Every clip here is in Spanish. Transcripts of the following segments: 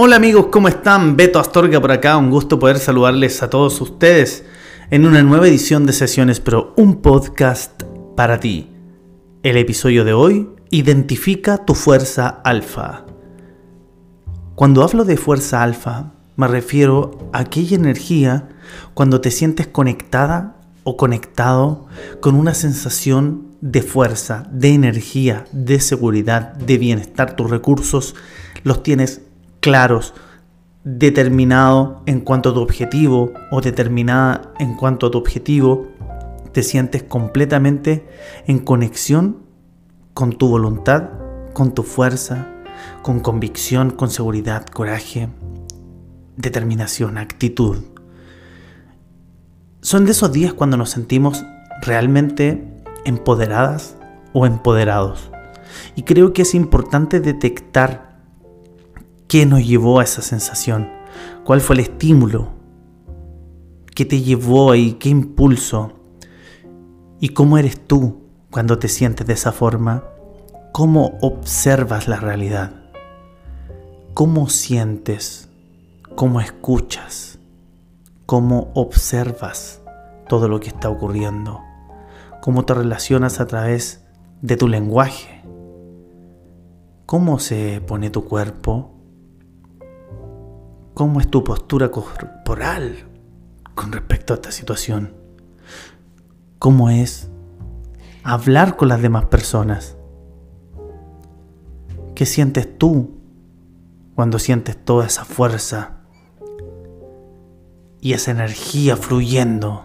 Hola amigos, ¿cómo están? Beto Astorga por acá, un gusto poder saludarles a todos ustedes en una nueva edición de Sesiones Pro, un podcast para ti. El episodio de hoy, identifica tu fuerza alfa. Cuando hablo de fuerza alfa, me refiero a aquella energía cuando te sientes conectada o conectado con una sensación de fuerza, de energía, de seguridad, de bienestar. Tus recursos los tienes claros, determinado en cuanto a tu objetivo o determinada en cuanto a tu objetivo, te sientes completamente en conexión con tu voluntad, con tu fuerza, con convicción, con seguridad, coraje, determinación, actitud. Son de esos días cuando nos sentimos realmente empoderadas o empoderados. Y creo que es importante detectar ¿Qué nos llevó a esa sensación? ¿Cuál fue el estímulo? ¿Qué te llevó ahí? ¿Qué impulso? ¿Y cómo eres tú cuando te sientes de esa forma? ¿Cómo observas la realidad? ¿Cómo sientes? ¿Cómo escuchas? ¿Cómo observas todo lo que está ocurriendo? ¿Cómo te relacionas a través de tu lenguaje? ¿Cómo se pone tu cuerpo? ¿Cómo es tu postura corporal con respecto a esta situación? ¿Cómo es hablar con las demás personas? ¿Qué sientes tú cuando sientes toda esa fuerza y esa energía fluyendo?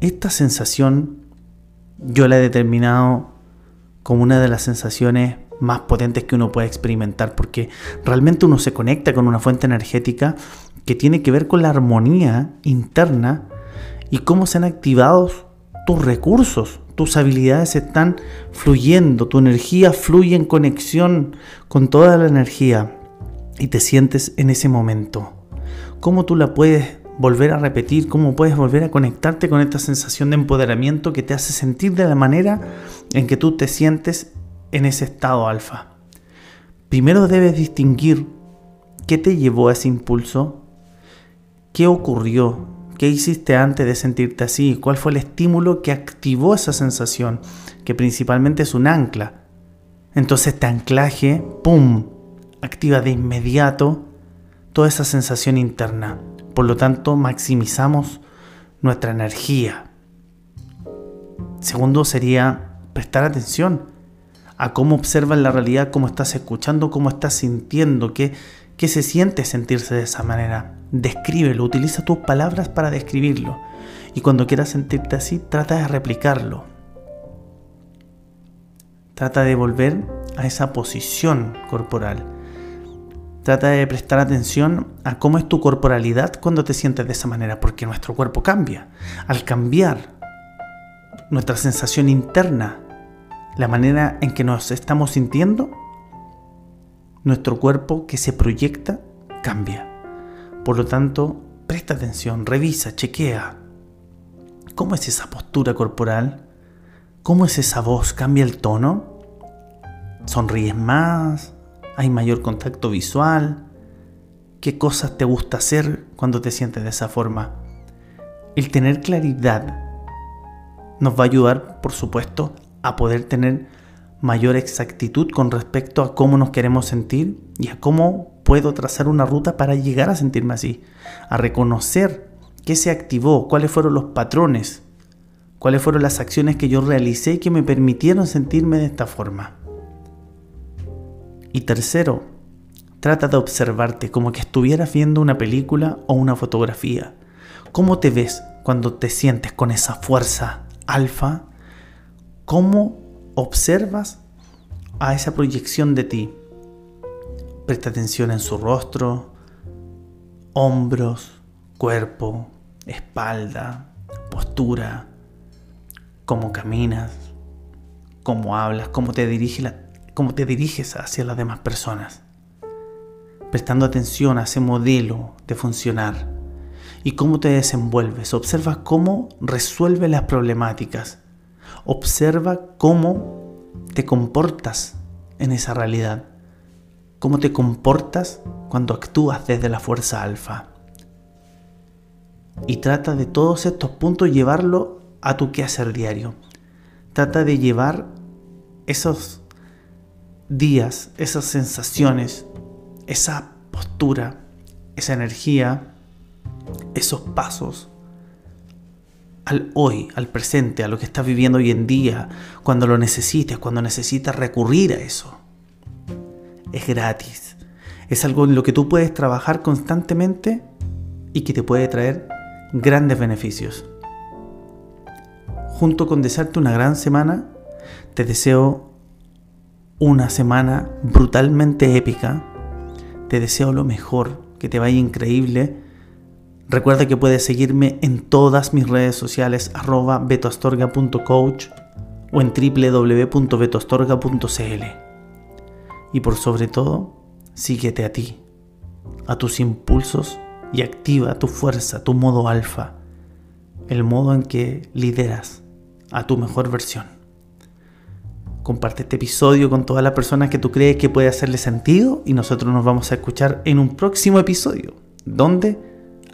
Esta sensación yo la he determinado como una de las sensaciones más potentes que uno puede experimentar, porque realmente uno se conecta con una fuente energética que tiene que ver con la armonía interna y cómo se han activado tus recursos, tus habilidades están fluyendo, tu energía fluye en conexión con toda la energía y te sientes en ese momento. ¿Cómo tú la puedes volver a repetir? ¿Cómo puedes volver a conectarte con esta sensación de empoderamiento que te hace sentir de la manera en que tú te sientes en ese estado alfa. Primero debes distinguir qué te llevó a ese impulso, qué ocurrió, qué hiciste antes de sentirte así, cuál fue el estímulo que activó esa sensación, que principalmente es un ancla. Entonces este anclaje, ¡pum!, activa de inmediato toda esa sensación interna. Por lo tanto, maximizamos nuestra energía. Segundo sería prestar atención a cómo observas la realidad, cómo estás escuchando, cómo estás sintiendo, qué, se siente sentirse de esa manera. Descríbelo, utiliza tus palabras para describirlo. Y cuando quieras sentirte así, trata de replicarlo. Trata de volver a esa posición corporal. Trata de prestar atención a cómo es tu corporalidad cuando te sientes de esa manera, porque nuestro cuerpo cambia. Al cambiar nuestra sensación interna la manera en que nos estamos sintiendo, nuestro cuerpo que se proyecta cambia. Por lo tanto, presta atención, revisa, chequea. ¿Cómo es esa postura corporal? ¿Cómo es esa voz? ¿Cambia el tono? ¿Sonríes más? ¿Hay mayor contacto visual? ¿Qué cosas te gusta hacer cuando te sientes de esa forma? El tener claridad nos va a ayudar, por supuesto, a poder tener mayor exactitud con respecto a cómo nos queremos sentir y a cómo puedo trazar una ruta para llegar a sentirme así, a reconocer qué se activó, cuáles fueron los patrones, cuáles fueron las acciones que yo realicé que me permitieron sentirme de esta forma. Y tercero, trata de observarte como que estuvieras viendo una película o una fotografía. ¿Cómo te ves cuando te sientes con esa fuerza alfa cómo observas a esa proyección de ti. Presta atención en su rostro, hombros, cuerpo, espalda, postura, cómo caminas, cómo hablas, cómo te, diriges hacia las demás personas. Prestando atención a ese modelo de funcionar y cómo te desenvuelves. Observa cómo resuelve las problemáticas. Observa cómo te comportas en esa realidad. Cómo te comportas cuando actúas desde la fuerza alfa. Y trata de todos estos puntos llevarlo a tu quehacer diario. Trata de llevar esos días, esas sensaciones, esa postura, esa energía esos pasos al hoy, al presente, a lo que estás viviendo hoy en día, cuando lo necesites, cuando necesitas recurrir a eso. Es gratis. Es algo en lo que tú puedes trabajar constantemente y que te puede traer grandes beneficios. Junto con desearte una gran semana, te deseo una semana brutalmente épica. Te deseo lo mejor, que te vaya increíble Recuerda que puedes seguirme en todas mis redes sociales arroba betoastorga.coach o en www.betoastorga.cl. Y por sobre todo, síguete a ti, a tus impulsos y activa tu fuerza, tu modo alfa, el modo en que lideras a tu mejor versión. Comparte este episodio con todas las personas que tú crees que puede hacerle sentido y nosotros nos vamos a escuchar en un próximo episodio, donde